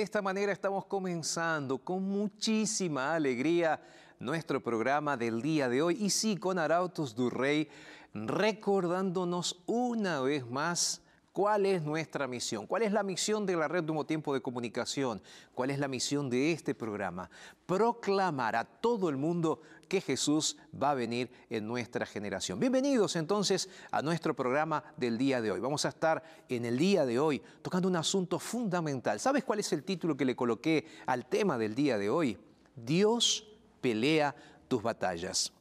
De esta manera estamos comenzando con muchísima alegría nuestro programa del día de hoy. Y sí, con Arautos du Rey, recordándonos una vez más ¿Cuál es nuestra misión? ¿Cuál es la misión de la red de Tiempo de Comunicación? ¿Cuál es la misión de este programa? Proclamar a todo el mundo que Jesús va a venir en nuestra generación. Bienvenidos entonces a nuestro programa del día de hoy. Vamos a estar en el día de hoy tocando un asunto fundamental. ¿Sabes cuál es el título que le coloqué al tema del día de hoy? Dios pelea tus batallas.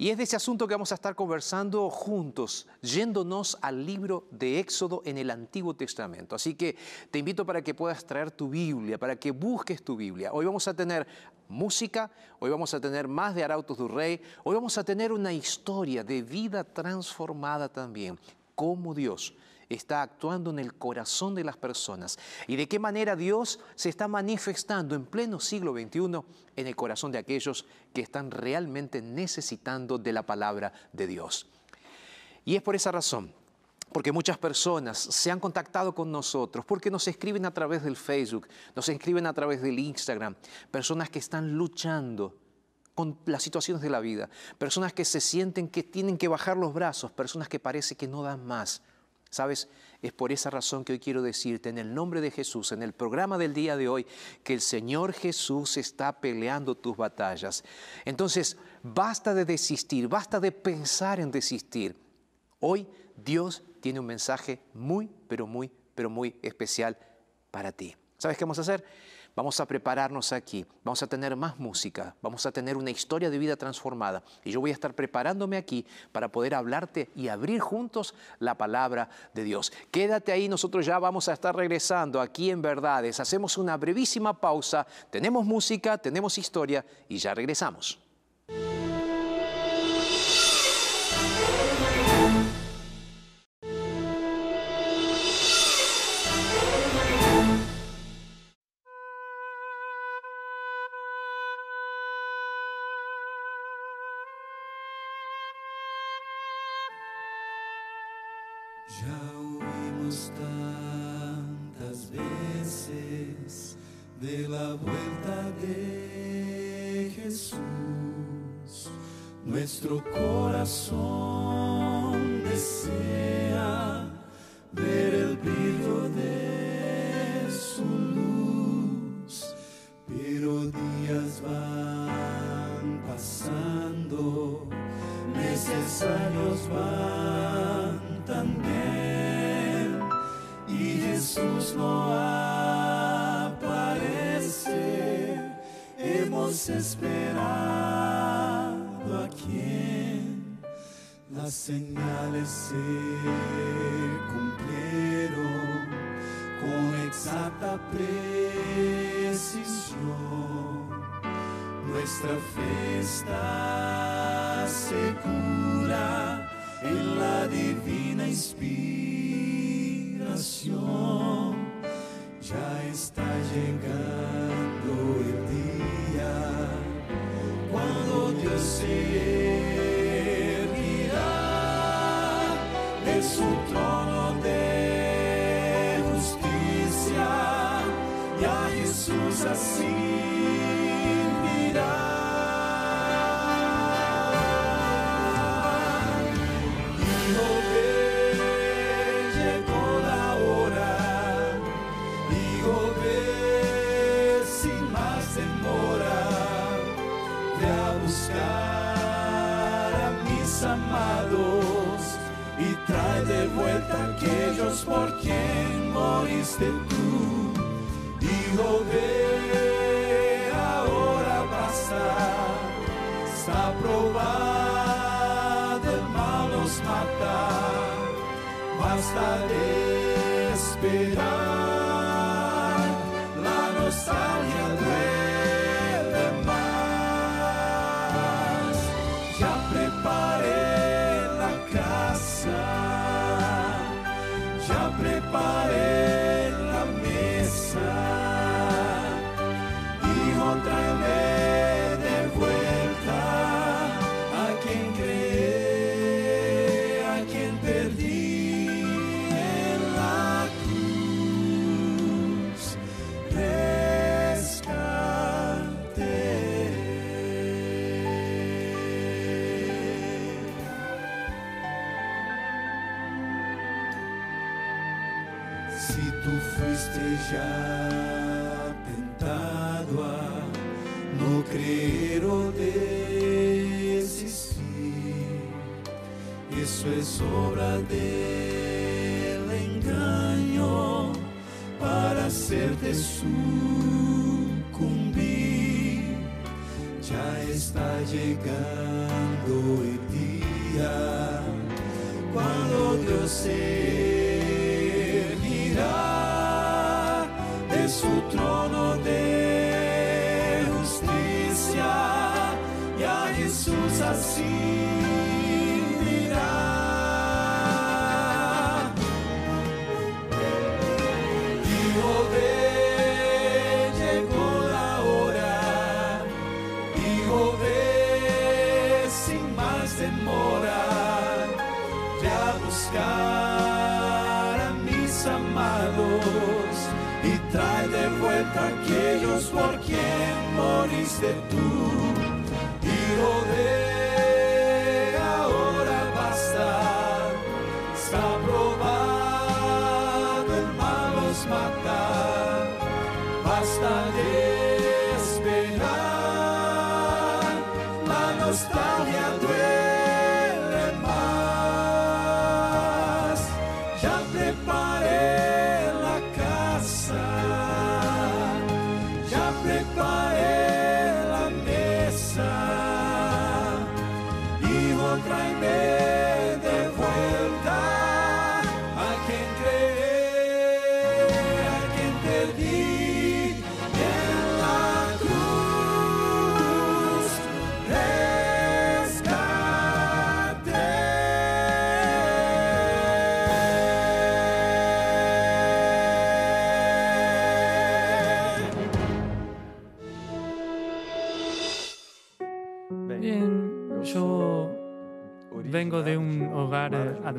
Y es de ese asunto que vamos a estar conversando juntos, yéndonos al libro de Éxodo en el Antiguo Testamento. Así que te invito para que puedas traer tu Biblia, para que busques tu Biblia. Hoy vamos a tener música, hoy vamos a tener más de Arautos du Rey, hoy vamos a tener una historia de vida transformada también, como Dios está actuando en el corazón de las personas y de qué manera Dios se está manifestando en pleno siglo XXI en el corazón de aquellos que están realmente necesitando de la palabra de Dios. Y es por esa razón porque muchas personas se han contactado con nosotros, porque nos escriben a través del Facebook, nos escriben a través del Instagram, personas que están luchando con las situaciones de la vida, personas que se sienten que tienen que bajar los brazos, personas que parece que no dan más. ¿Sabes? Es por esa razón que hoy quiero decirte en el nombre de Jesús, en el programa del día de hoy, que el Señor Jesús está peleando tus batallas. Entonces, basta de desistir, basta de pensar en desistir. Hoy Dios tiene un mensaje muy, pero muy, pero muy especial para ti. ¿Sabes qué vamos a hacer? Vamos a prepararnos aquí, vamos a tener más música, vamos a tener una historia de vida transformada y yo voy a estar preparándome aquí para poder hablarte y abrir juntos la palabra de Dios. Quédate ahí, nosotros ya vamos a estar regresando aquí en Verdades. Hacemos una brevísima pausa, tenemos música, tenemos historia y ya regresamos. Hemos esperado a quien las señales se cumplieron con exacta precisión. Nuestra fe está segura en la divina inspiración. Ya está llegando Dios se erguirá de su trono de justicia y a Jesús así dirá. Hijo moriste tú. Hijo ve, ahora basta. Está probado el mal nos mata. Basta de esperar. La nostalgia sucumbir. Ya está llegando el día cuando Dios se erguirá de su trono de justicia y a Jesús así buscar a mis amados y trae de vuelta aquellos por quien moriste tú,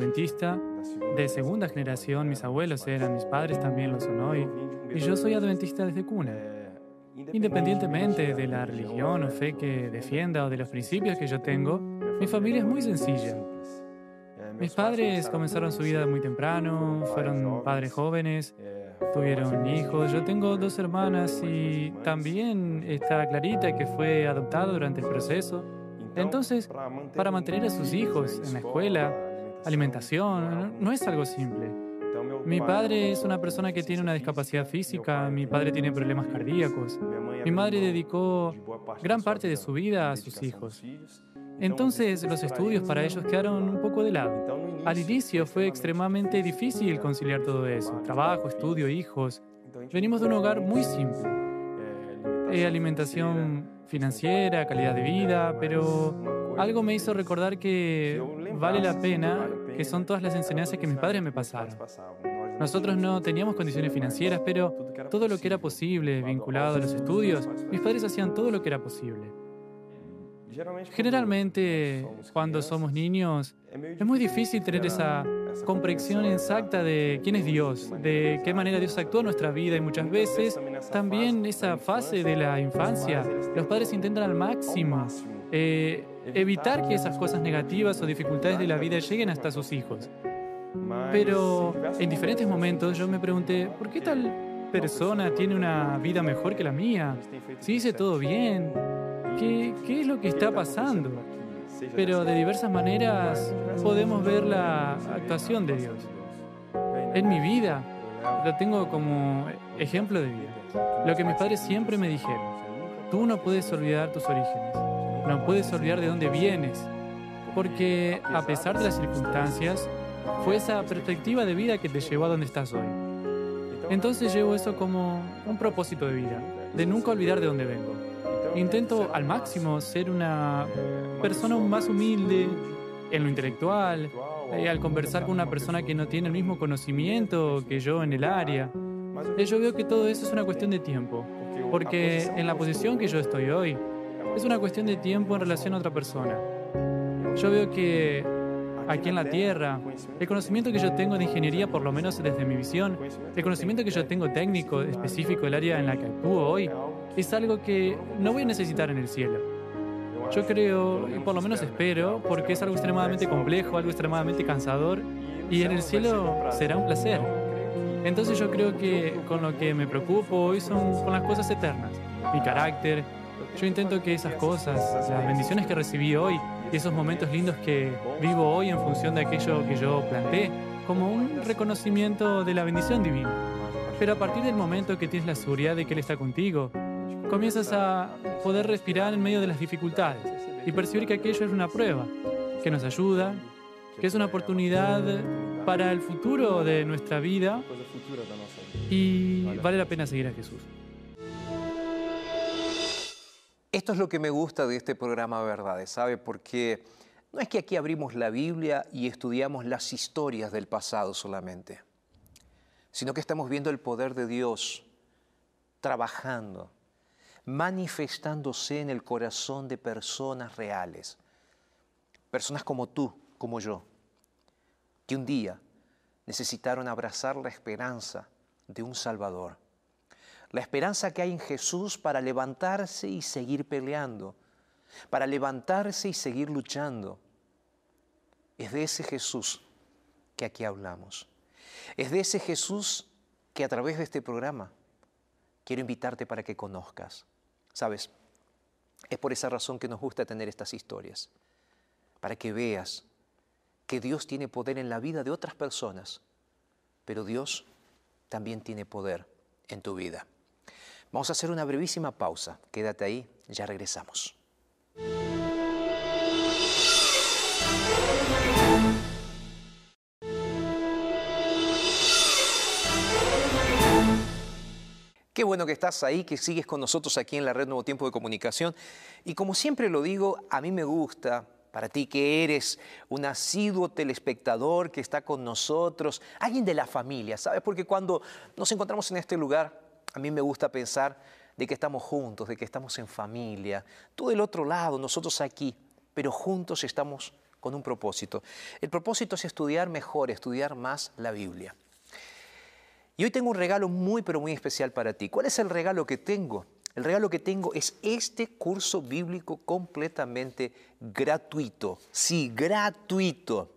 adventista de segunda generación. Mis abuelos eran, mis padres también lo son hoy. Y yo soy adventista desde cuna. Independientemente de la religión o fe que defienda o de los principios que yo tengo, mi familia es muy sencilla. Mis padres comenzaron su vida muy temprano, fueron padres jóvenes, tuvieron hijos. Yo tengo dos hermanas y también está Clarita que fue adoptada durante el proceso. Entonces, para mantener a sus hijos en la escuela, alimentación, no- es algo simple. Mi padre es una persona que tiene una discapacidad física, mi padre tiene problemas cardíacos, mi madre dedicó gran parte de su vida a sus hijos. Entonces los estudios para ellos quedaron un poco de lado. Al inicio fue extremadamente difícil conciliar todo eso, trabajo, estudio, hijos. Venimos de un hogar muy simple. Eh, alimentación financiera, calidad de vida, pero algo me hizo recordar que vale la pena, que son todas las enseñanzas que mis padres me pasaron. Nosotros no teníamos condiciones financieras, pero todo lo que era posible vinculado a los estudios, mis padres hacían todo lo que era posible. Generalmente, cuando somos niños, es muy difícil tener esa comprensión exacta de quién es Dios, de qué manera Dios actúa en nuestra vida y muchas veces también esa fase de la infancia, los padres intentan al máximo eh, evitar que esas cosas negativas o dificultades de la vida lleguen hasta sus hijos. Pero en diferentes momentos yo me pregunté, ¿por qué tal persona tiene una vida mejor que la mía? Si dice todo bien, ¿Qué, es lo que está pasando? Pero de diversas maneras podemos ver la actuación de Dios. En mi vida, lo tengo como ejemplo de vida. Lo que mis padres siempre me dijeron, tú no puedes olvidar tus orígenes, no puedes olvidar de dónde vienes, porque a pesar de las circunstancias, fue esa perspectiva de vida que te llevó a donde estás hoy. Entonces llevo eso como un propósito de vida, de nunca olvidar de dónde vengo. Intento al máximo ser una persona más humilde en lo intelectual, eh, al conversar con una persona que no tiene el mismo conocimiento que yo en el área. Eh, yo veo que todo eso es una cuestión de tiempo, porque en la posición que yo estoy hoy, es una cuestión de tiempo en relación a otra persona. Yo veo que aquí en la Tierra, el conocimiento que yo tengo de ingeniería, por lo menos desde mi visión, el conocimiento que yo tengo técnico específico del área en la que actúo hoy, es algo que no voy a necesitar en el cielo. Yo creo, y por lo menos espero, porque es algo extremadamente complejo, algo extremadamente cansador, y en el cielo será un placer. Entonces yo creo que con lo que me preocupo hoy son con las cosas eternas, mi carácter. Yo intento que esas cosas, las bendiciones que recibí hoy y esos momentos lindos que vivo hoy en función de aquello que yo planteé, como un reconocimiento de la bendición divina. Pero a partir del momento que tienes la seguridad de que Él está contigo, comienzas a poder respirar en medio de las dificultades y percibir que aquello es una prueba, que nos ayuda, que es una oportunidad para el futuro de nuestra vida y vale la pena seguir a Jesús. Esto es lo que me gusta de este programa Verdades, ¿sabe? Porque no es que aquí abrimos la Biblia y estudiamos las historias del pasado solamente, sino que estamos viendo el poder de Dios trabajando manifestándose en el corazón de personas reales, personas como tú, como yo, que un día necesitaron abrazar la esperanza de un Salvador, la esperanza que hay en Jesús para levantarse y seguir peleando, para levantarse y seguir luchando. Es de ese Jesús que aquí hablamos. Es de ese Jesús que a través de este programa quiero invitarte para que conozcas. Sabes, es por esa razón que nos gusta tener estas historias, para que veas que Dios tiene poder en la vida de otras personas, pero Dios también tiene poder en tu vida. Vamos a hacer una brevísima pausa. Quédate ahí, ya regresamos. Qué bueno que estás ahí, que sigues con nosotros aquí en la red Nuevo Tiempo de Comunicación. Y como siempre lo digo, a mí me gusta, para ti que eres un asiduo telespectador que está con nosotros, alguien de la familia, ¿sabes? Porque cuando nos encontramos en este lugar, a mí me gusta pensar de que estamos juntos, de que estamos en familia, tú del otro lado, nosotros aquí, pero juntos estamos con un propósito. El propósito es estudiar mejor, estudiar más la Biblia. Y hoy tengo un regalo muy, pero muy especial para ti. ¿Cuál es el regalo que tengo? El regalo que tengo es este curso bíblico completamente gratuito. Sí, gratuito.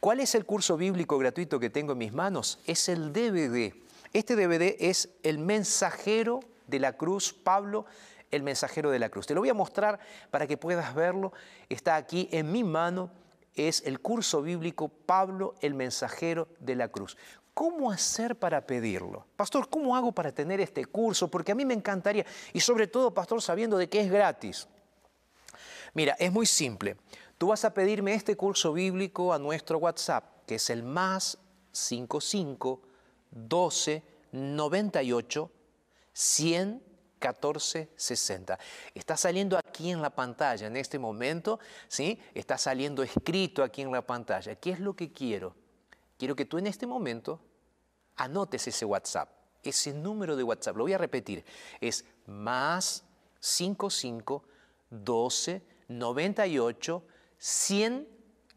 ¿Cuál es el curso bíblico gratuito que tengo en mis manos? Es el DVD. Este DVD es el mensajero de la cruz, Pablo, el mensajero de la cruz. Te lo voy a mostrar para que puedas verlo. Está aquí en mi mano es el curso bíblico Pablo el mensajero de la cruz. ¿Cómo hacer para pedirlo? Pastor, ¿cómo hago para tener este curso? Porque a mí me encantaría, y sobre todo, pastor, sabiendo de que es gratis. Mira, es muy simple. Tú vas a pedirme este curso bíblico a nuestro WhatsApp, que es el más 55 12 98 100 14 60. Está saliendo aquí en la pantalla en este momento, ¿sí? Está saliendo escrito aquí en la pantalla. ¿Qué es lo que quiero? Quiero que tú en este momento anotes ese WhatsApp, ese número de WhatsApp. Lo voy a repetir. Es más 55 12 98 100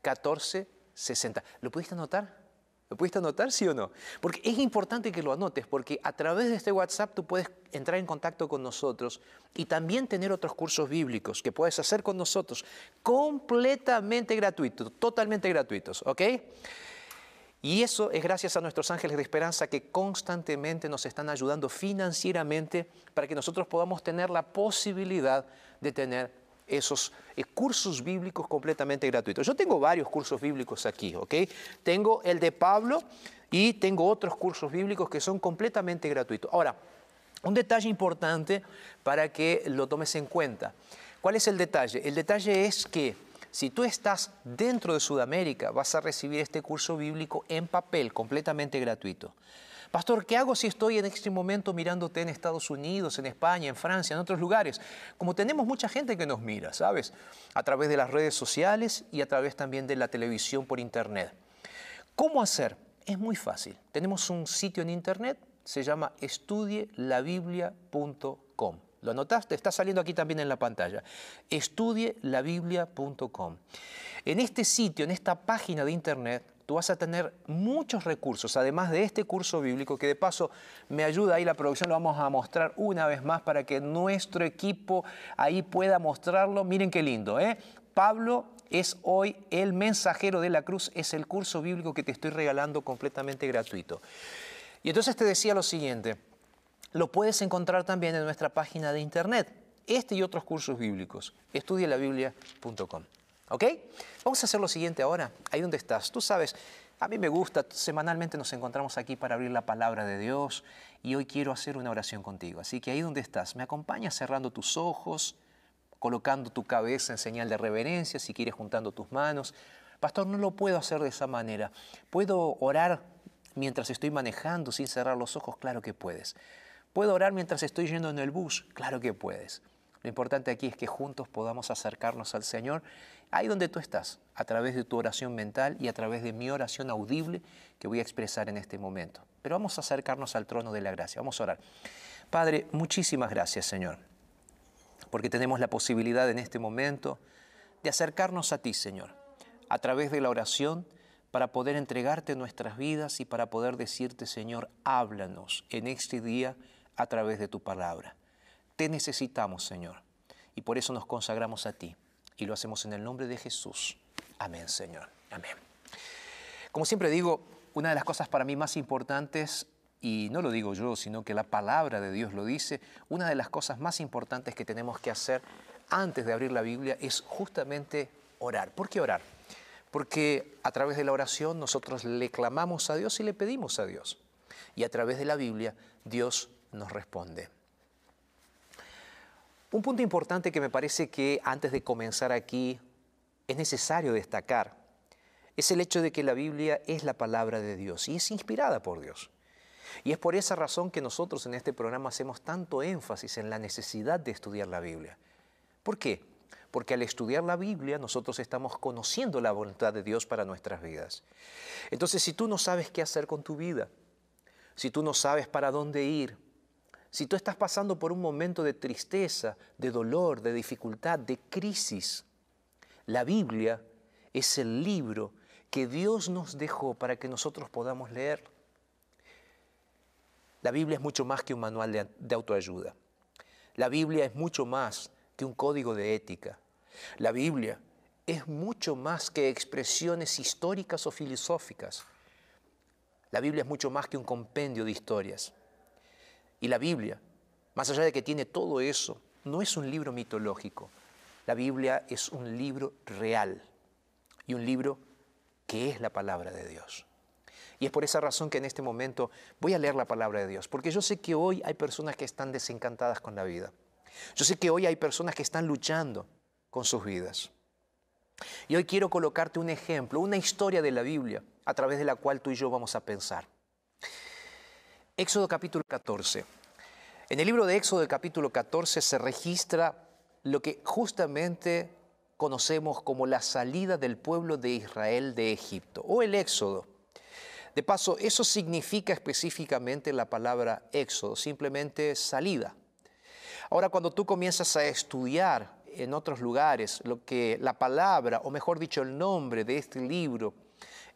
14 60. ¿Lo pudiste anotar? ¿Lo pudiste anotar, sí o no? Porque es importante que lo anotes, porque a través de este WhatsApp tú puedes entrar en contacto con nosotros y también tener otros cursos bíblicos que puedes hacer con nosotros completamente gratuitos, totalmente gratuitos, ¿ok? Y eso es gracias a nuestros ángeles de esperanza que constantemente nos están ayudando financieramente para que nosotros podamos tener la posibilidad de tener esos eh, cursos bíblicos completamente gratuitos. Yo tengo varios cursos bíblicos aquí, ¿ok? Tengo el de Pablo y tengo otros cursos bíblicos que son completamente gratuitos. Ahora, un detalle importante para que lo tomes en cuenta. ¿Cuál es el detalle? El detalle es que si tú estás dentro de Sudamérica, vas a recibir este curso bíblico en papel, completamente gratuito. Pastor, ¿qué hago si estoy en este momento mirándote en Estados Unidos, en España, en Francia, en otros lugares? Como tenemos mucha gente que nos mira, ¿sabes? A través de las redes sociales y a través también de la televisión por internet. ¿Cómo hacer? Es muy fácil. Tenemos un sitio en internet, se llama estudielabiblia.com. ¿Lo anotaste? Está saliendo aquí también en la pantalla. Estudielabiblia.com. En este sitio, en esta página de internet, tú vas a tener muchos recursos, además de este curso bíblico, que de paso me ayuda ahí la producción, lo vamos a mostrar una vez más para que nuestro equipo ahí pueda mostrarlo. Miren qué lindo, ¿eh? Pablo es hoy el mensajero de la cruz, es el curso bíblico que te estoy regalando completamente gratuito. Y entonces te decía lo siguiente, lo puedes encontrar también en nuestra página de internet, este y otros cursos bíblicos, estudielabiblia.com. ¿Ok? Vamos a hacer lo siguiente ahora, ahí donde estás. Tú sabes, a mí me gusta, semanalmente nos encontramos aquí para abrir la palabra de Dios y hoy quiero hacer una oración contigo. Así que ahí donde estás, me acompañas cerrando tus ojos, colocando tu cabeza en señal de reverencia, si quieres juntando tus manos. Pastor, no lo puedo hacer de esa manera. ¿Puedo orar mientras estoy manejando sin cerrar los ojos? Claro que puedes. ¿Puedo orar mientras estoy yendo en el bus? Claro que puedes. Lo importante aquí es que juntos podamos acercarnos al Señor ahí donde tú estás, a través de tu oración mental y a través de mi oración audible que voy a expresar en este momento. Pero vamos a acercarnos al trono de la gracia, vamos a orar. Padre, muchísimas gracias Señor, porque tenemos la posibilidad en este momento de acercarnos a ti Señor, a través de la oración para poder entregarte nuestras vidas y para poder decirte Señor, háblanos en este día a través de tu palabra. Te necesitamos Señor y por eso nos consagramos a ti y lo hacemos en el nombre de Jesús. Amén, Señor. Amén. Como siempre digo, una de las cosas para mí más importantes, y no lo digo yo, sino que la palabra de Dios lo dice, una de las cosas más importantes que tenemos que hacer antes de abrir la Biblia es justamente orar. ¿Por qué orar? Porque a través de la oración nosotros le clamamos a Dios y le pedimos a Dios. Y a través de la Biblia Dios nos responde. Un punto importante que me parece que antes de comenzar aquí es necesario destacar es el hecho de que la Biblia es la palabra de Dios y es inspirada por Dios. Y es por esa razón que nosotros en este programa hacemos tanto énfasis en la necesidad de estudiar la Biblia. ¿Por qué? Porque al estudiar la Biblia nosotros estamos conociendo la voluntad de Dios para nuestras vidas. Entonces, si tú no sabes qué hacer con tu vida, si tú no sabes para dónde ir, si tú estás pasando por un momento de tristeza, de dolor, de dificultad, de crisis, la Biblia es el libro que Dios nos dejó para que nosotros podamos leer. La Biblia es mucho más que un manual de, autoayuda. La Biblia es mucho más que un código de ética. La Biblia es mucho más que expresiones históricas o filosóficas. La Biblia es mucho más que un compendio de historias. Y la Biblia, más allá de que tiene todo eso, no es un libro mitológico. La Biblia es un libro real. y un libro que es la palabra de Dios. Y es por esa razón que en este momento voy a leer la palabra de Dios, porque yo sé que hoy hay personas que están desencantadas con la vida. Yo sé que hoy hay personas que están luchando con sus vidas. Y hoy quiero colocarte un ejemplo, una historia de la Biblia a través de la cual tú y yo vamos a pensar. Éxodo capítulo 14. En el libro de Éxodo capítulo 14 se registra lo que justamente conocemos como la salida del pueblo de Israel de Egipto o el Éxodo. De paso, eso significa específicamente la palabra Éxodo, simplemente salida. Ahora, cuando tú comienzas a estudiar en otros lugares lo que la palabra, o mejor dicho, el nombre de este libro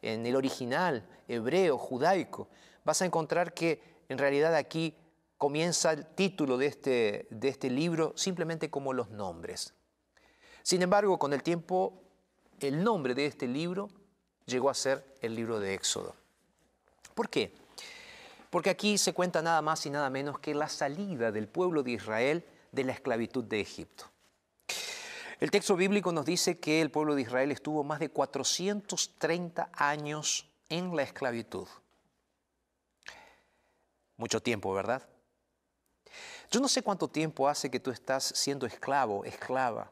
en el original hebreo, judaico, vas a encontrar que en realidad aquí comienza el título de este, de este libro simplemente como los nombres. Sin embargo, con el tiempo, el nombre de este libro llegó a ser el libro de Éxodo. ¿Por qué? Porque aquí se cuenta nada más y nada menos que la salida del pueblo de Israel de la esclavitud de Egipto. El texto bíblico nos dice que el pueblo de Israel estuvo más de 430 años en la esclavitud. Mucho tiempo, ¿verdad? Yo no sé cuánto tiempo hace que tú estás siendo esclavo, esclava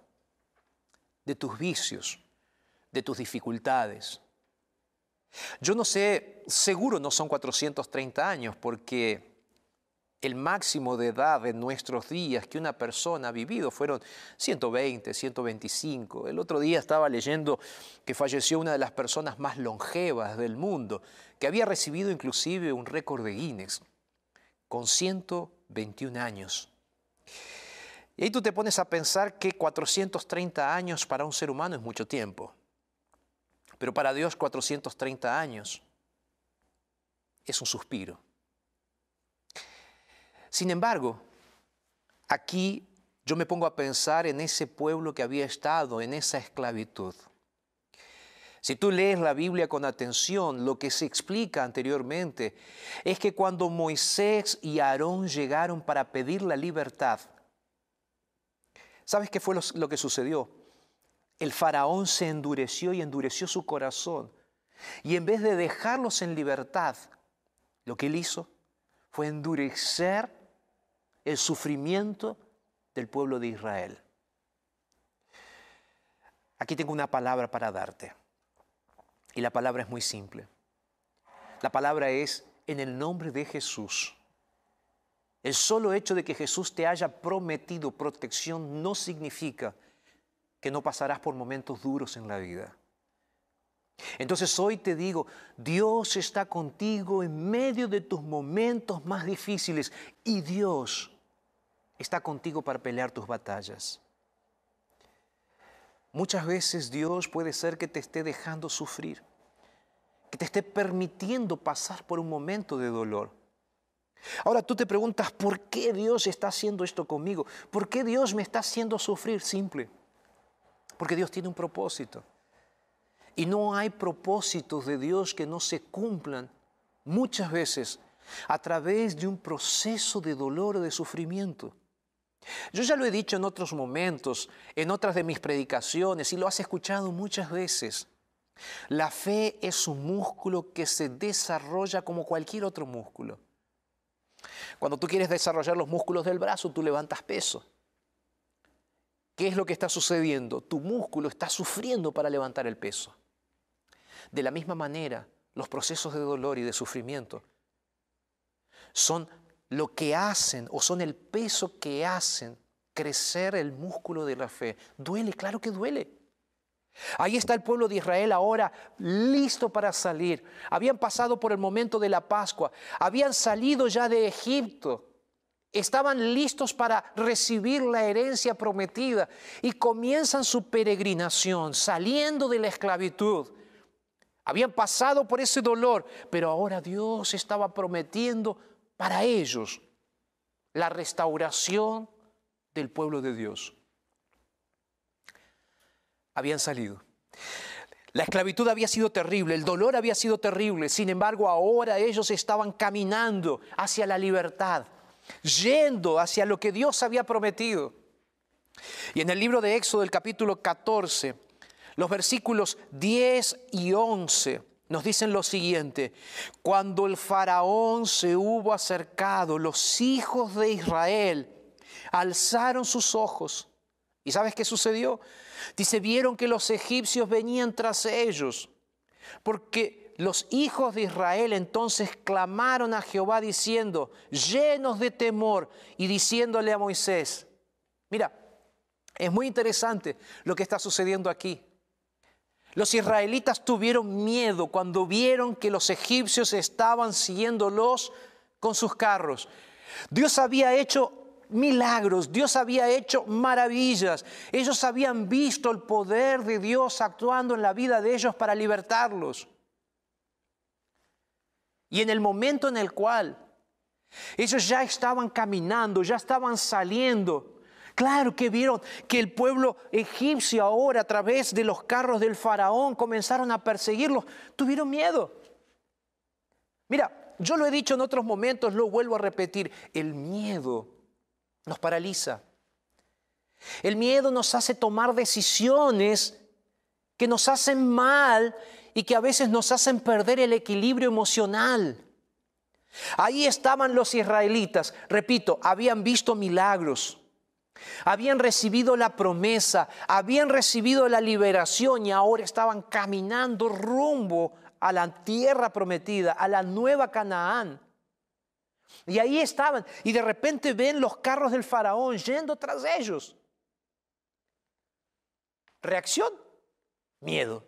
de tus vicios, de tus dificultades. Yo no sé, seguro no son 430 años, porque el máximo de edad en nuestros días que una persona ha vivido fueron 120, 125. El otro día estaba leyendo que falleció una de las personas más longevas del mundo, que había recibido inclusive un récord de Guinness, con 121 años. Y ahí tú te pones a pensar que 430 años para un ser humano es mucho tiempo, pero para Dios 430 años es un suspiro. Sin embargo, aquí yo me pongo a pensar en ese pueblo que había estado en esa esclavitud. Si tú lees la Biblia con atención, lo que se explica anteriormente es que cuando Moisés y Aarón llegaron para pedir la libertad, ¿sabes qué fue lo, que sucedió? El faraón se endureció y endureció su corazón. Y en vez de dejarlos en libertad, lo que él hizo fue endurecer el sufrimiento del pueblo de Israel. Aquí tengo una palabra para darte. Y la palabra es muy simple. La palabra es en el nombre de Jesús. El solo hecho de que Jesús te haya prometido protección no significa que no pasarás por momentos duros en la vida. Entonces hoy te digo, Dios está contigo en medio de tus momentos más difíciles y Dios está contigo para pelear tus batallas. Muchas veces Dios puede ser que te esté dejando sufrir, que te esté permitiendo pasar por un momento de dolor. Ahora tú te preguntas, ¿por qué Dios está haciendo esto conmigo? ¿Por qué Dios me está haciendo sufrir? Simple, porque Dios tiene un propósito. Y no hay propósitos de Dios que no se cumplan muchas veces a través de un proceso de dolor o de sufrimiento. Yo ya lo he dicho en otros momentos, en otras de mis predicaciones, y lo has escuchado muchas veces. La fe es un músculo que se desarrolla como cualquier otro músculo. Cuando tú quieres desarrollar los músculos del brazo, tú levantas peso. ¿Qué es lo que está sucediendo? Tu músculo está sufriendo para levantar el peso. De la misma manera, los procesos de dolor y de sufrimiento son lo que hacen o son el peso que hacen crecer el músculo de la fe. Duele, claro que duele. Ahí está el pueblo de Israel ahora listo para salir. Habían pasado por el momento de la Pascua, habían salido ya de Egipto, estaban listos para recibir la herencia prometida y comienzan su peregrinación saliendo de la esclavitud. Habían pasado por ese dolor, pero ahora Dios estaba prometiendo para ellos la restauración del pueblo de Dios. Habían salido. La esclavitud había sido terrible, el dolor había sido terrible, sin embargo ahora ellos estaban caminando hacia la libertad, yendo hacia lo que Dios había prometido. Y en el libro de Éxodo, el capítulo 14, Los versículos 10 y 11 nos dicen lo siguiente, cuando el faraón se hubo acercado, los hijos de Israel alzaron sus ojos. ¿Y sabes qué sucedió? Dice, vieron que los egipcios venían tras ellos, porque los hijos de Israel entonces clamaron a Jehová diciendo, llenos de temor, y diciéndole a Moisés, mira, es muy interesante lo que está sucediendo aquí. Los israelitas tuvieron miedo cuando vieron que los egipcios estaban siguiéndolos con sus carros. Dios había hecho milagros, Dios había hecho maravillas. Ellos habían visto el poder de Dios actuando en la vida de ellos para libertarlos. Y en el momento en el cual ellos ya estaban caminando, ya estaban saliendo, Claro que vieron que el pueblo egipcio ahora a través de los carros del faraón comenzaron a perseguirlos. Tuvieron miedo. Mira, yo lo he dicho en otros momentos, lo vuelvo a repetir. El miedo nos paraliza. El miedo nos hace tomar decisiones que nos hacen mal y que a veces nos hacen perder el equilibrio emocional. Ahí estaban los israelitas, repito, habían visto milagros, habían recibido la promesa, habían recibido la liberación y ahora estaban caminando rumbo a la tierra prometida, a la nueva Canaán. Y ahí estaban. Y de repente ven los carros del faraón yendo tras ellos. Reacción, miedo.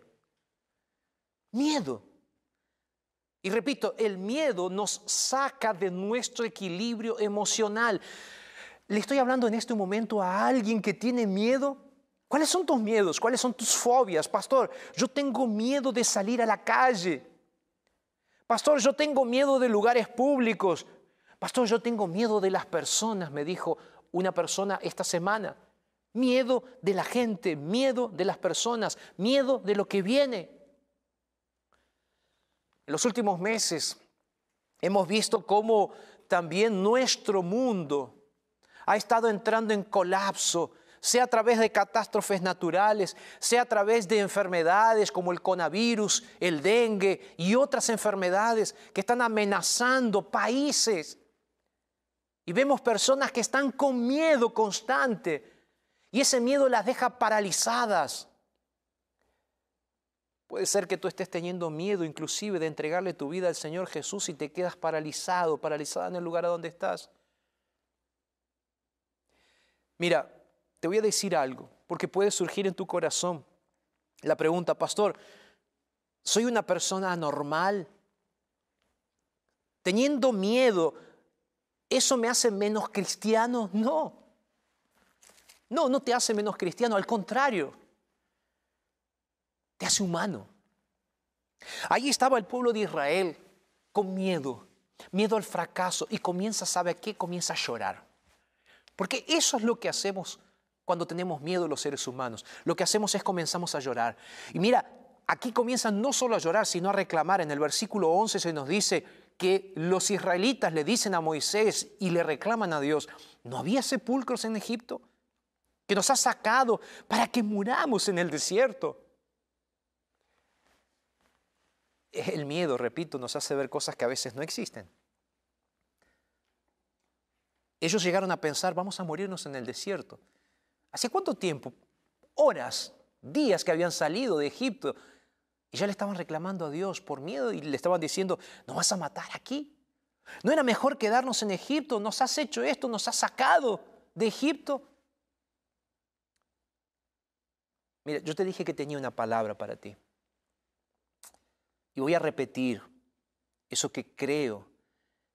Miedo. Y repito, el miedo nos saca de nuestro equilibrio emocional. Le estoy hablando en este momento a alguien que tiene miedo. ¿Cuáles son tus miedos? ¿Cuáles son tus fobias? Pastor, yo tengo miedo de salir a la calle. Pastor, yo tengo miedo de lugares públicos. Pastor, yo tengo miedo de las personas, me dijo una persona esta semana. Miedo de la gente, miedo de las personas, miedo de lo que viene. En los últimos meses hemos visto cómo también nuestro mundo ha estado entrando en colapso, sea a través de catástrofes naturales, sea a través de enfermedades como el coronavirus, el dengue y otras enfermedades que están amenazando países. Y vemos personas que están con miedo constante y ese miedo las deja paralizadas. Puede ser que tú estés teniendo miedo inclusive de entregarle tu vida al Señor Jesús y te quedas paralizado, paralizada en el lugar donde estás. Mira, te voy a decir algo, porque puede surgir en tu corazón la pregunta, pastor, ¿soy una persona anormal? Teniendo miedo, ¿Eso me hace menos cristiano? No. No, no te hace menos cristiano, al contrario, te hace humano. Ahí estaba el pueblo de Israel con miedo, miedo al fracaso y comienza, ¿sabe qué? Comienza a llorar. Porque eso es lo que hacemos cuando tenemos miedo los seres humanos. Lo que hacemos es comenzamos a llorar. Y mira, aquí comienzan no solo a llorar, sino a reclamar. En el versículo 11 se nos dice, que los israelitas le dicen a Moisés y le reclaman a Dios, ¿no había sepulcros en Egipto? Que nos ha sacado para que muramos en el desierto. El miedo, repito, nos hace ver cosas que a veces no existen. Ellos llegaron a pensar, vamos a morirnos en el desierto. ¿Hace cuánto tiempo? Horas, días que habían salido de Egipto y ya le estaban reclamando a Dios por miedo y le estaban diciendo, ¿no vas a matar aquí? ¿No era mejor quedarnos en Egipto? Nos has hecho esto, nos has sacado de Egipto. Mira, yo te dije que tenía una palabra para ti. Y voy a repetir eso que creo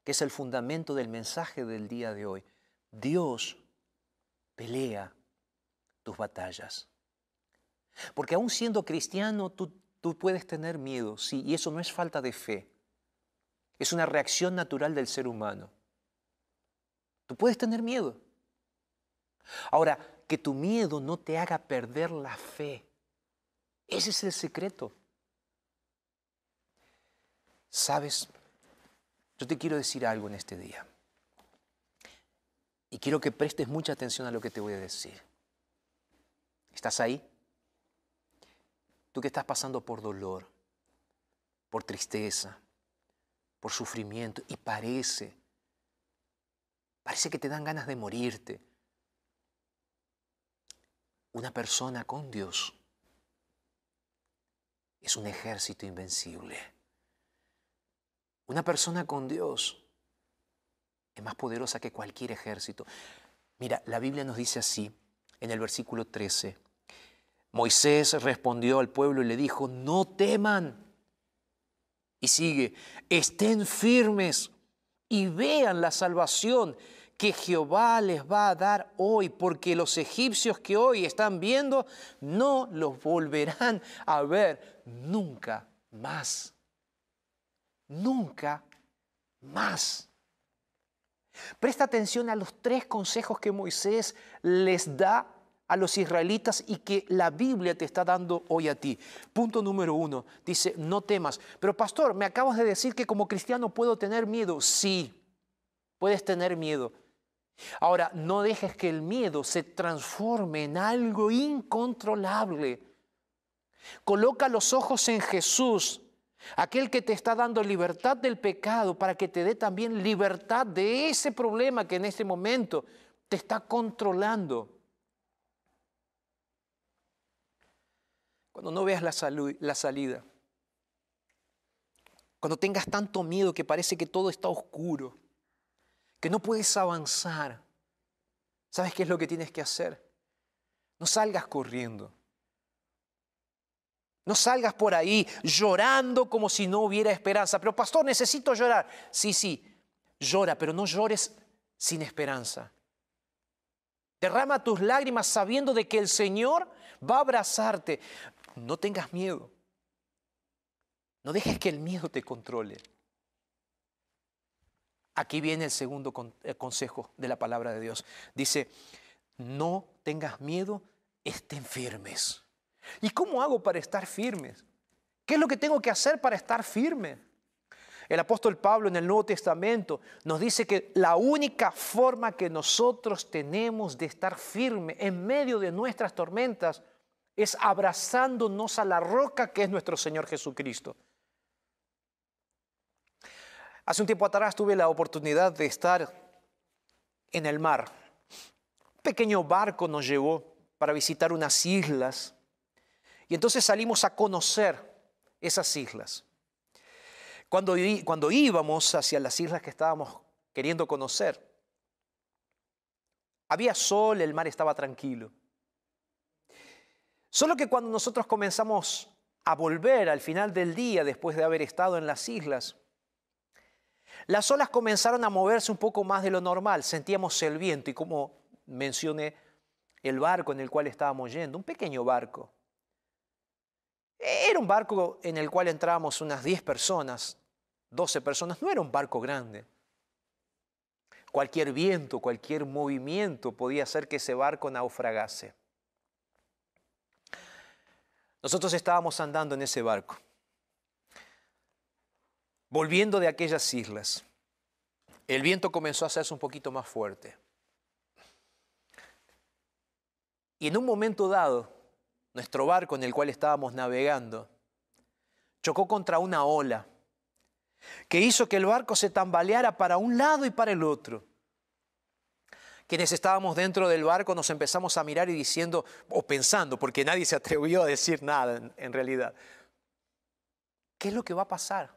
que es el fundamento del mensaje del día de hoy. Dios pelea tus batallas. Porque aún siendo cristiano, tú Tú puedes tener miedo, sí, y eso no es falta de fe. Es una reacción natural del ser humano. Tú puedes tener miedo. Ahora, que tu miedo no te haga perder la fe. Ese es el secreto. Sabes, yo te quiero decir algo en este día. Y quiero que prestes mucha atención a lo que te voy a decir. ¿Estás ahí? Tú que estás pasando por dolor, por tristeza, por sufrimiento y parece, parece que te dan ganas de morirte. Una persona con Dios es un ejército invencible. Una persona con Dios es más poderosa que cualquier ejército. Mira, la Biblia nos dice así en el versículo 13. Moisés respondió al pueblo y le dijo, no teman. Y sigue, estén firmes y vean la salvación que Jehová les va a dar hoy, porque los egipcios que hoy están viendo no los volverán a ver nunca más. Nunca más. Presta atención a los tres consejos que Moisés les da a los israelitas y que la Biblia te está dando hoy a ti. Punto número uno, dice, no temas. Pero pastor, me acabas de decir que como cristiano puedo tener miedo. Sí, puedes tener miedo. Ahora, no dejes que el miedo se transforme en algo incontrolable. Coloca los ojos en Jesús, aquel que te está dando libertad del pecado para que te dé también libertad de ese problema que en este momento te está controlando. Cuando no veas la, la salida, cuando tengas tanto miedo que parece que todo está oscuro, que no puedes avanzar, ¿sabes qué es lo que tienes que hacer? No salgas corriendo. No salgas por ahí llorando como si no hubiera esperanza. Pero pastor, necesito llorar. Sí, sí, llora, pero no llores sin esperanza. Derrama tus lágrimas sabiendo de que el Señor va a abrazarte. No tengas miedo. No dejes que el miedo te controle. Aquí viene el segundo eh, consejo de la palabra de Dios. Dice, no tengas miedo, estén firmes. ¿Y cómo hago para estar firmes? ¿Qué es lo que tengo que hacer para estar firme? El apóstol Pablo en el Nuevo Testamento nos dice que la única forma que nosotros tenemos de estar firme en medio de nuestras tormentas es abrazándonos a la roca que es nuestro Señor Jesucristo. Hace un tiempo atrás tuve la oportunidad de estar en el mar. Un pequeño barco nos llevó para visitar unas islas y entonces salimos a conocer esas islas. Cuando, cuando íbamos hacia las islas que estábamos queriendo conocer, había sol, el mar estaba tranquilo. Solo que cuando nosotros comenzamos a volver al final del día, después de haber estado en las islas, las olas comenzaron a moverse un poco más de lo normal, sentíamos el viento y como mencioné, el barco en el cual estábamos yendo, un pequeño barco, era un barco en el cual entrábamos unas 10 personas, 12 personas, no era un barco grande. Cualquier viento, cualquier movimiento podía hacer que ese barco naufragase. Nosotros estábamos andando en ese barco, volviendo de aquellas islas. El viento comenzó a hacerse un poquito más fuerte. Y en un momento dado, nuestro barco en el cual estábamos navegando, chocó contra una ola que hizo que el barco se tambaleara para un lado y para el otro. Quienes estábamos dentro del barco nos empezamos a mirar y diciendo, o pensando, porque nadie se atrevió a decir nada en, en realidad, ¿qué es lo que va a pasar?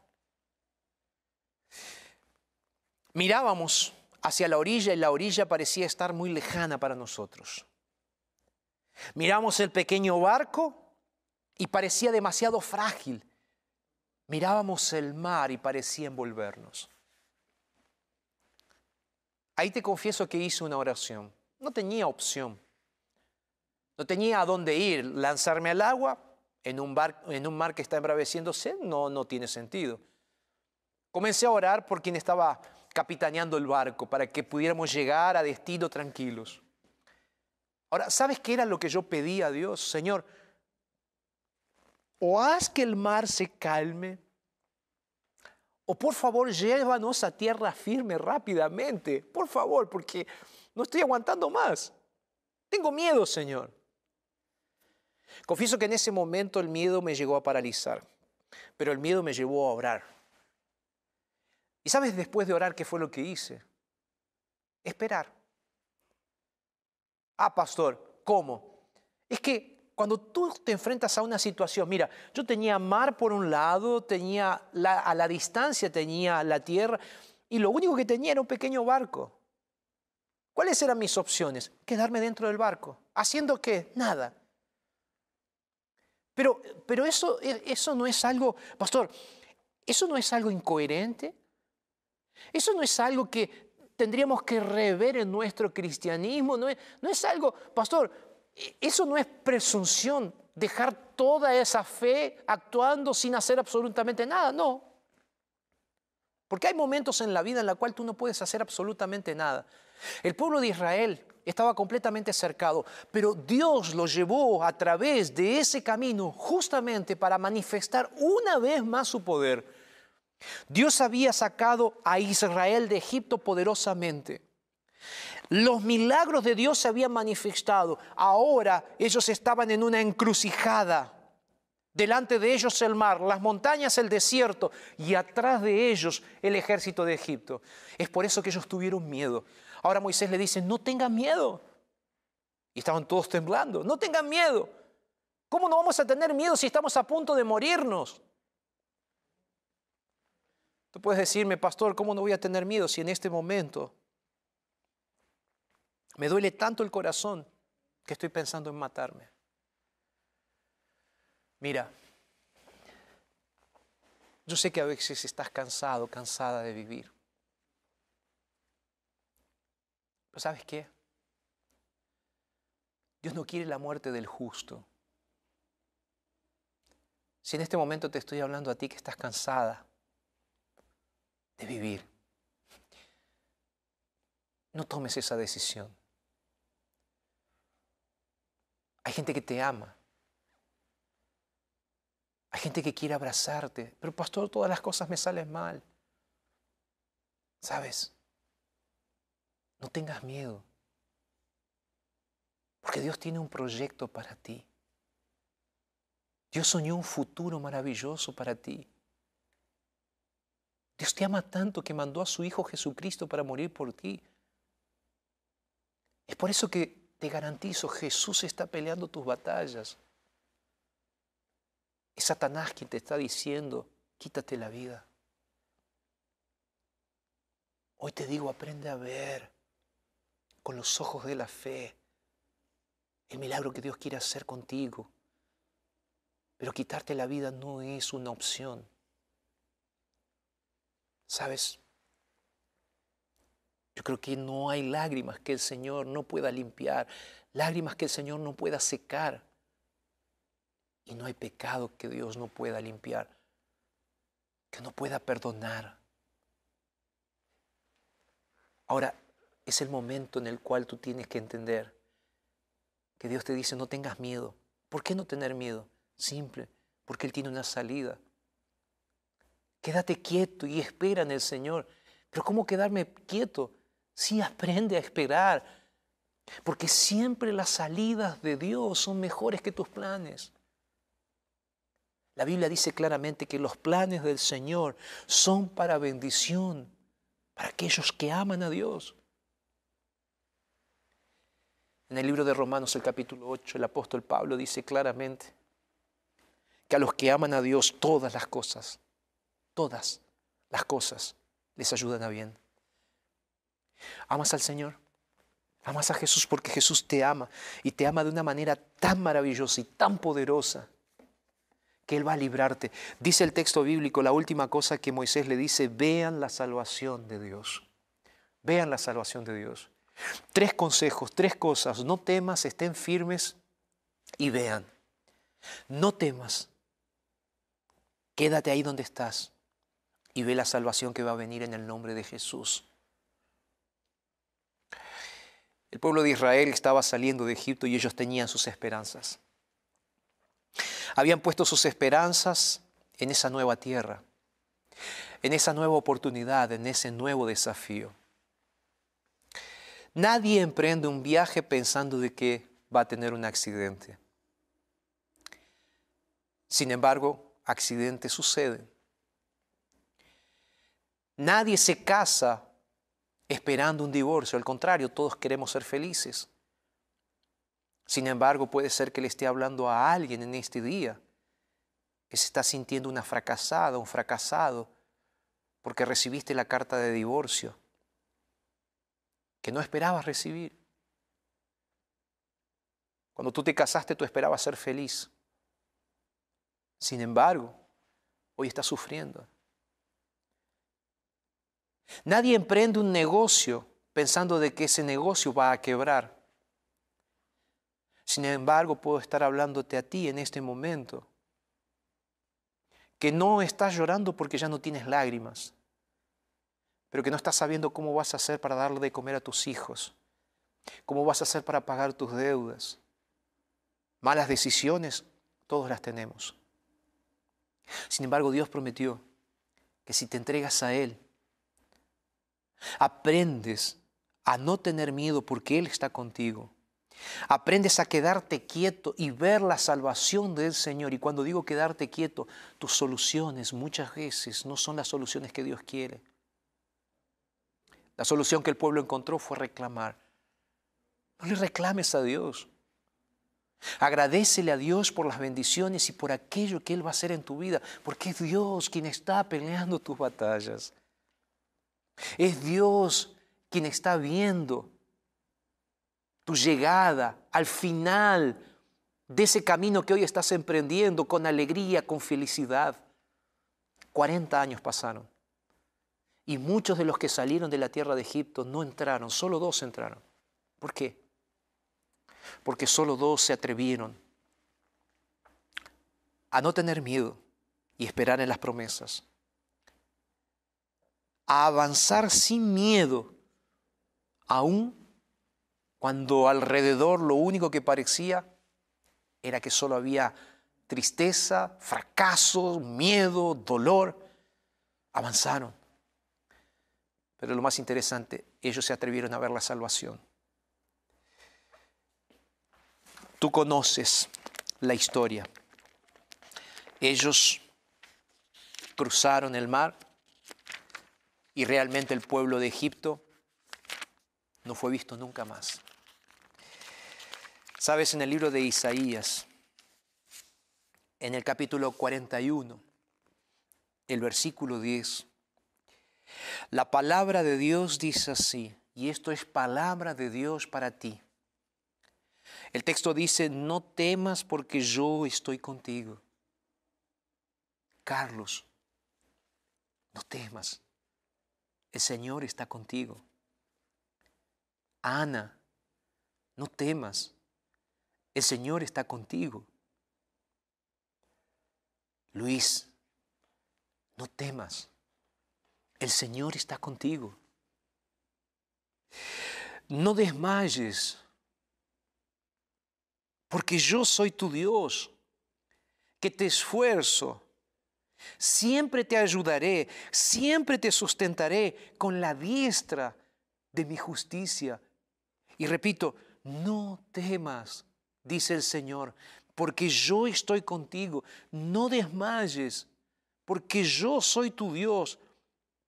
Mirábamos hacia la orilla y la orilla parecía estar muy lejana para nosotros. Miramos el pequeño barco y parecía demasiado frágil. Mirábamos el mar y parecía envolvernos. Ahí te confieso que hice una oración. No tenía opción. No tenía a dónde ir. Lanzarme al agua en un, en un mar que está embraveciéndose no, no tiene sentido. Comencé a orar por quien estaba capitaneando el barco para que pudiéramos llegar a destino tranquilos. Ahora, ¿sabes qué era lo que yo pedía a Dios? Señor, o haz que el mar se calme, o por favor llévanos a tierra firme rápidamente, por favor, porque no estoy aguantando más. Tengo miedo, Señor. Confieso que en ese momento el miedo me llegó a paralizar, pero el miedo me llevó a orar. ¿Y sabes después de orar qué fue lo que hice? Esperar. Ah, pastor, ¿cómo? Es que cuando tú te enfrentas a una situación, mira, yo tenía mar por un lado, tenía a la distancia tenía la tierra y lo único que tenía era un pequeño barco. ¿Cuáles eran mis opciones? Quedarme dentro del barco. ¿Haciendo qué? Nada. Pero, pero eso, eso no es algo, pastor, eso no es algo incoherente. Eso no es algo que tendríamos que rever en nuestro cristianismo. No es, algo, pastor, eso no es presunción, dejar toda esa fe actuando sin hacer absolutamente nada. No. Porque hay momentos en la vida en la cual tú no puedes hacer absolutamente nada. El pueblo de Israel estaba completamente cercado, pero Dios lo llevó a través de ese camino justamente para manifestar una vez más su poder. Dios había sacado a Israel de Egipto poderosamente. Los milagros de Dios se habían manifestado. Ahora ellos estaban en una encrucijada. Delante de ellos el mar, las montañas el desierto y atrás de ellos el ejército de Egipto. Es por eso que ellos tuvieron miedo. Ahora Moisés le dice, no tengan miedo. Y estaban todos temblando, no tengan miedo. ¿Cómo no vamos a tener miedo si estamos a punto de morirnos? Tú puedes decirme, pastor, ¿cómo no voy a tener miedo si en este momento me duele tanto el corazón que estoy pensando en matarme? Mira, yo sé que a veces estás cansado, cansada de vivir. Pero ¿sabes qué? Dios no quiere la muerte del justo. Si en este momento te estoy hablando a ti que estás cansada de vivir, no tomes esa decisión. Hay gente que te ama. Hay gente que quiere abrazarte. Pero pastor, todas las cosas me salen mal. ¿Sabes? No tengas miedo. Porque Dios tiene un proyecto para ti. Dios soñó un futuro maravilloso para ti. Dios te ama tanto que mandó a su Hijo Jesucristo para morir por ti. Es por eso que te garantizo, Jesús está peleando tus batallas. Es Satanás quien te está diciendo, quítate la vida. Hoy te digo, aprende a ver con los ojos de la fe el milagro que Dios quiere hacer contigo. Pero quitarte la vida no es una opción. ¿Sabes? Yo creo que no hay lágrimas que el Señor no pueda limpiar, lágrimas que el Señor no pueda secar. Y no hay pecado que Dios no pueda limpiar, que no pueda perdonar. Ahora, es el momento en el cual tú tienes que entender que Dios te dice no tengas miedo. ¿Por qué no tener miedo? Simple, porque Él tiene una salida. Quédate quieto y espera en el Señor. Pero ¿cómo quedarme quieto? Sí, aprende a esperar, porque siempre las salidas de Dios son mejores que tus planes. La Biblia dice claramente que los planes del Señor son para bendición, para aquellos que aman a Dios. En el libro de Romanos, el capítulo 8, el apóstol Pablo dice claramente que a los que aman a Dios todas las cosas, todas las cosas les ayudan a bien. ¿Amas al Señor? Amas a Jesús porque Jesús te ama y te ama de una manera tan maravillosa y tan poderosa que Él va a librarte. Dice el texto bíblico, la última cosa que Moisés le dice, vean la salvación de Dios. Vean la salvación de Dios. Tres consejos, tres cosas. No temas, estén firmes y vean. No temas. Quédate ahí donde estás y ve la salvación que va a venir en el nombre de Jesús. El pueblo de Israel estaba saliendo de Egipto y ellos tenían sus esperanzas. Habían puesto sus esperanzas en esa nueva tierra, en esa nueva oportunidad, en ese nuevo desafío. Nadie emprende un viaje pensando de que va a tener un accidente. Sin embargo, accidentes suceden. Nadie se casa esperando un divorcio, al contrario, todos queremos ser felices. Sin embargo, puede ser que le esté hablando a alguien en este día que se está sintiendo una fracasada, un fracasado, porque recibiste la carta de divorcio que no esperabas recibir. Cuando tú te casaste, tú esperabas ser feliz. Sin embargo, hoy estás sufriendo. Nadie emprende un negocio pensando de que ese negocio va a quebrar. Sin embargo, puedo estar hablándote a ti en este momento, que no estás llorando porque ya no tienes lágrimas, pero que no estás sabiendo cómo vas a hacer para darle de comer a tus hijos, cómo vas a hacer para pagar tus deudas. Malas decisiones, todos las tenemos. Sin embargo, Dios prometió que si te entregas a Él, aprendes a no tener miedo porque Él está contigo. Aprendes a quedarte quieto y ver la salvación del Señor. Y cuando digo quedarte quieto, tus soluciones muchas veces no son las soluciones que Dios quiere. La solución que el pueblo encontró fue reclamar. No le reclames a Dios. Agradecele a Dios por las bendiciones y por aquello que Él va a hacer en tu vida, porque es Dios quien está peleando tus batallas. Es Dios quien está viendo tu llegada al final de ese camino que hoy estás emprendiendo con alegría, con felicidad. 40 años pasaron y muchos de los que salieron de la tierra de Egipto no entraron, solo dos entraron. ¿Por qué? Porque solo dos se atrevieron a no tener miedo y esperar en las promesas a avanzar sin miedo, aún cuando alrededor lo único que parecía era que solo había tristeza, fracaso, miedo, dolor, avanzaron. Pero lo más interesante, ellos se atrevieron a ver la salvación. Tú conoces la historia. Ellos cruzaron el mar y realmente el pueblo de Egipto no fue visto nunca más. Sabes, en el libro de Isaías, en el capítulo 41, el versículo 10, la palabra de Dios dice así, y esto es palabra de Dios para ti. El texto dice, no temas porque yo estoy contigo. Carlos, no temas. El Señor está contigo. Ana, no temas. El Señor está contigo. Luis, no temas. El Señor está contigo. No desmayes, porque yo soy tu Dios, que te esfuerzo Siempre te ayudaré, siempre te sustentaré con la diestra de mi justicia. Y repito, no temas, dice el Señor, porque yo estoy contigo. No desmayes, porque yo soy tu Dios.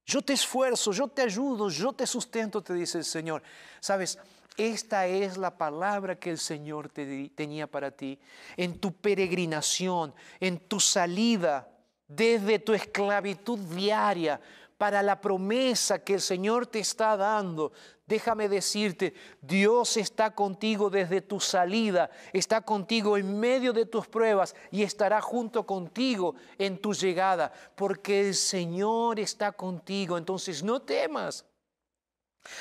Yo te esfuerzo, yo te ayudo, yo te sustento, te dice el Señor. Sabes, esta es la palabra que el Señor te tenía para ti. En tu peregrinación, en tu salida desde tu esclavitud diaria para la promesa que el Señor te está dando. Déjame decirte, Dios está contigo desde tu salida, está contigo en medio de tus pruebas y estará junto contigo en tu llegada, porque el Señor está contigo. Entonces no temas.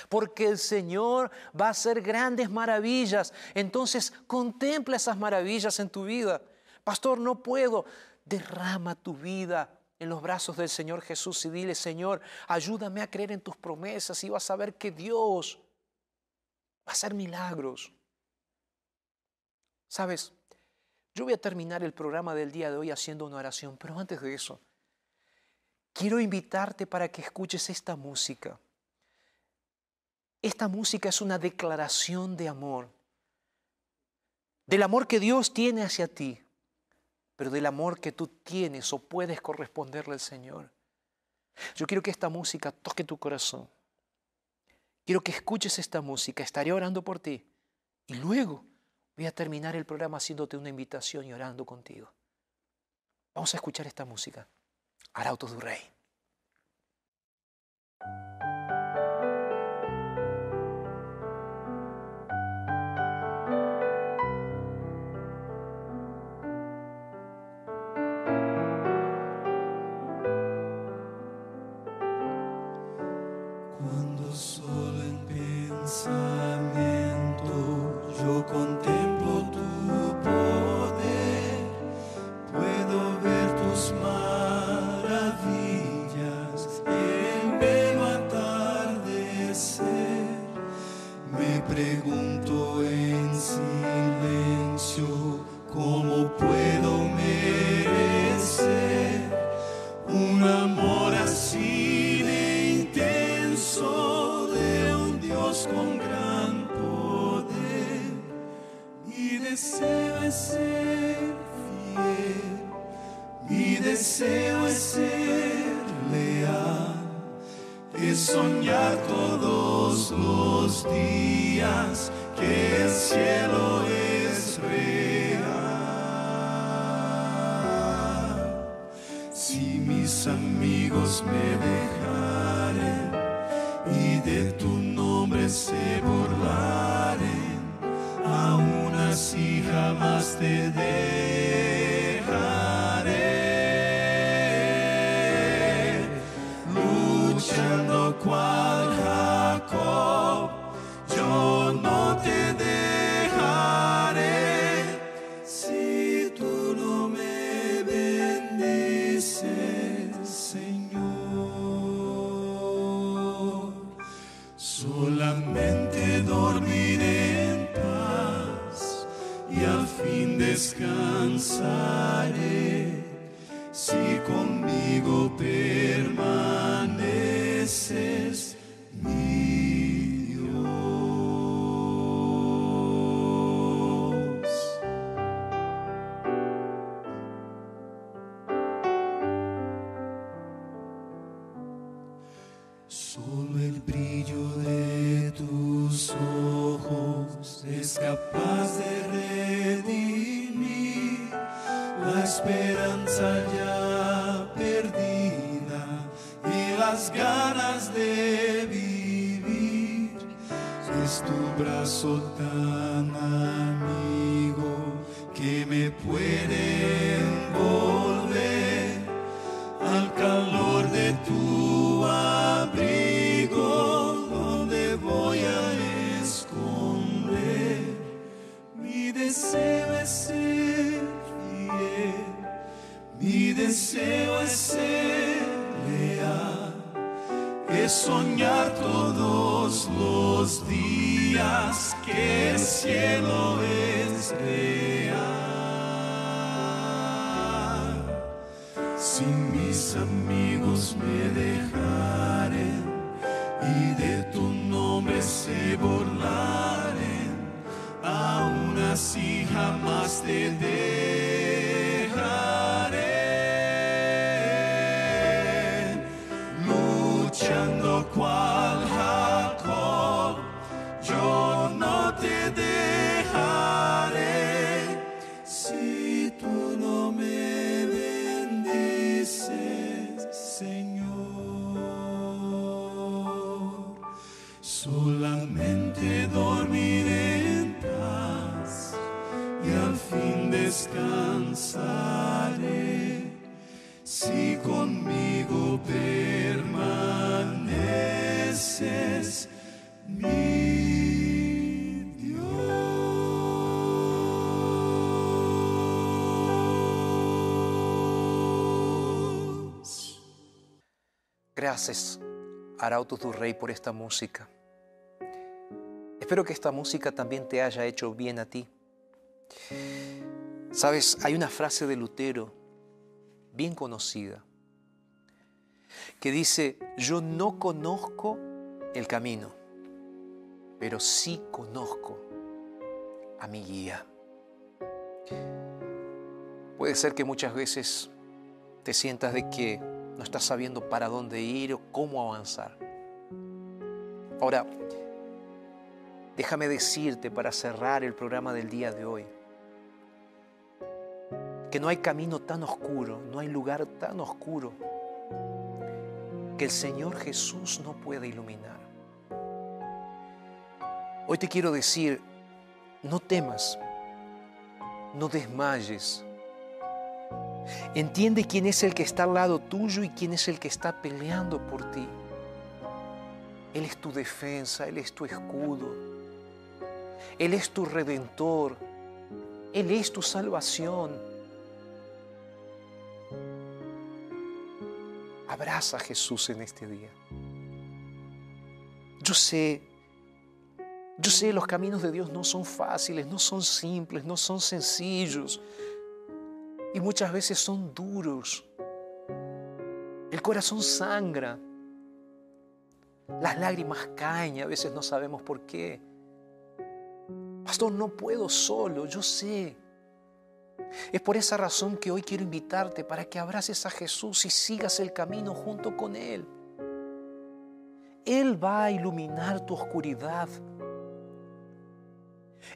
Porque el Señor va a hacer grandes maravillas. Entonces contempla esas maravillas en tu vida. Pastor, no puedo derrama tu vida en los brazos del Señor Jesús y dile, Señor, ayúdame a creer en tus promesas y vas a ver que Dios va a hacer milagros. Sabes, yo voy a terminar el programa del día de hoy haciendo una oración, pero antes de eso, quiero invitarte para que escuches esta música. Esta música es una declaración de amor, del amor que Dios tiene hacia ti pero del amor que tú tienes o puedes corresponderle al Señor. Yo quiero que esta música toque tu corazón. Quiero que escuches esta música. Estaré orando por ti. Y luego voy a terminar el programa haciéndote una invitación y orando contigo. Vamos a escuchar esta música. Arautos du Rey. Solamente dormiré en paz y al fin descansaré. Si conmigo permaneces, Gracias, Arautos du Rey, por esta música. Espero que esta música también te haya hecho bien a ti. Sabes, hay una frase de Lutero bien conocida que dice, yo no conozco el camino, pero sí conozco a mi guía. Puede ser que muchas veces te sientas de que no estás sabiendo para dónde ir o cómo avanzar. Ahora, déjame decirte para cerrar el programa del día de hoy, que no hay camino tan oscuro, no hay lugar tan oscuro que el Señor Jesús no pueda iluminar. Hoy te quiero decir, no temas, no desmayes. Entiende quién es el que está al lado tuyo y quién es el que está peleando por ti. Él es tu defensa, Él es tu escudo, Él es tu redentor, Él es tu salvación. Abraza a Jesús en este día. Yo sé, yo sé, los caminos de Dios no son fáciles, no son simples, no son sencillos. Y muchas veces son duros. El corazón sangra. Las lágrimas caen a veces no sabemos por qué. Pastor, no puedo solo, yo sé. Es por esa razón que hoy quiero invitarte para que abraces a Jesús y sigas el camino junto con Él. Él va a iluminar tu oscuridad.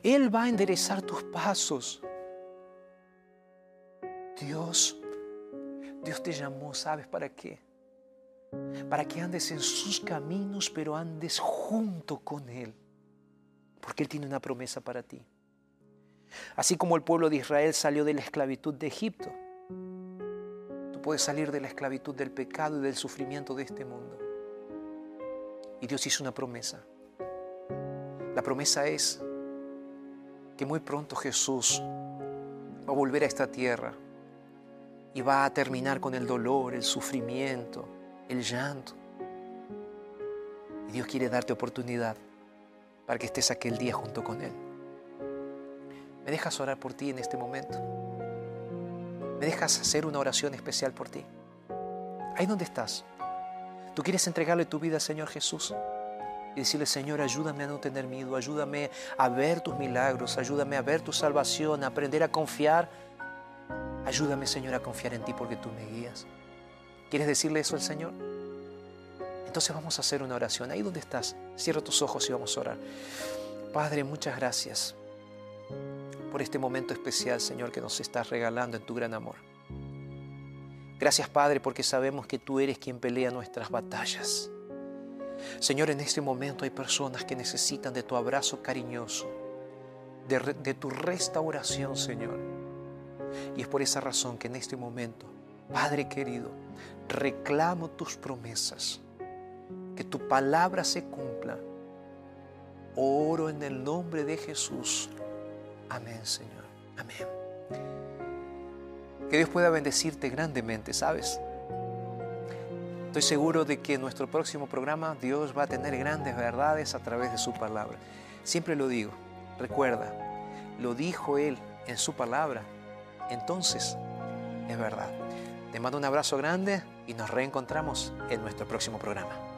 Él va a enderezar tus pasos. Dios, Dios te llamó, ¿sabes para qué? Para que andes en sus caminos, pero andes junto con Él. Porque Él tiene una promesa para ti. Así como el pueblo de Israel salió de la esclavitud de Egipto, tú puedes salir de la esclavitud del pecado y del sufrimiento de este mundo. Y Dios hizo una promesa. La promesa es que muy pronto Jesús va a volver a esta tierra y va a terminar con el dolor, el sufrimiento, el llanto. Y Dios quiere darte oportunidad para que estés aquel día junto con Él. ¿Me dejas orar por ti en este momento? ¿Me dejas hacer una oración especial por ti? Ahí donde estás. ¿Tú quieres entregarle tu vida al Señor Jesús? Y decirle, Señor, ayúdame a no tener miedo, ayúdame a ver tus milagros, ayúdame a ver tu salvación, a aprender a confiar. Ayúdame, Señor, a confiar en ti porque tú me guías. ¿Quieres decirle eso al Señor? Entonces vamos a hacer una oración. Ahí donde estás, cierra tus ojos y vamos a orar. Padre, muchas gracias por este momento especial, Señor, que nos estás regalando en tu gran amor. Gracias, Padre, porque sabemos que tú eres quien pelea nuestras batallas. Señor, en este momento hay personas que necesitan de tu abrazo cariñoso, de, de, tu restauración, Señor. Y es por esa razón que en este momento, Padre querido, reclamo tus promesas, que tu palabra se cumpla. Oro en el nombre de Jesús. Amén, Señor. Amén. Que Dios pueda bendecirte grandemente, ¿sabes? Estoy seguro de que en nuestro próximo programa Dios va a tener grandes verdades a través de su palabra. Siempre lo digo, recuerda, lo dijo Él en su palabra, entonces es verdad. Te mando un abrazo grande y nos reencontramos en nuestro próximo programa.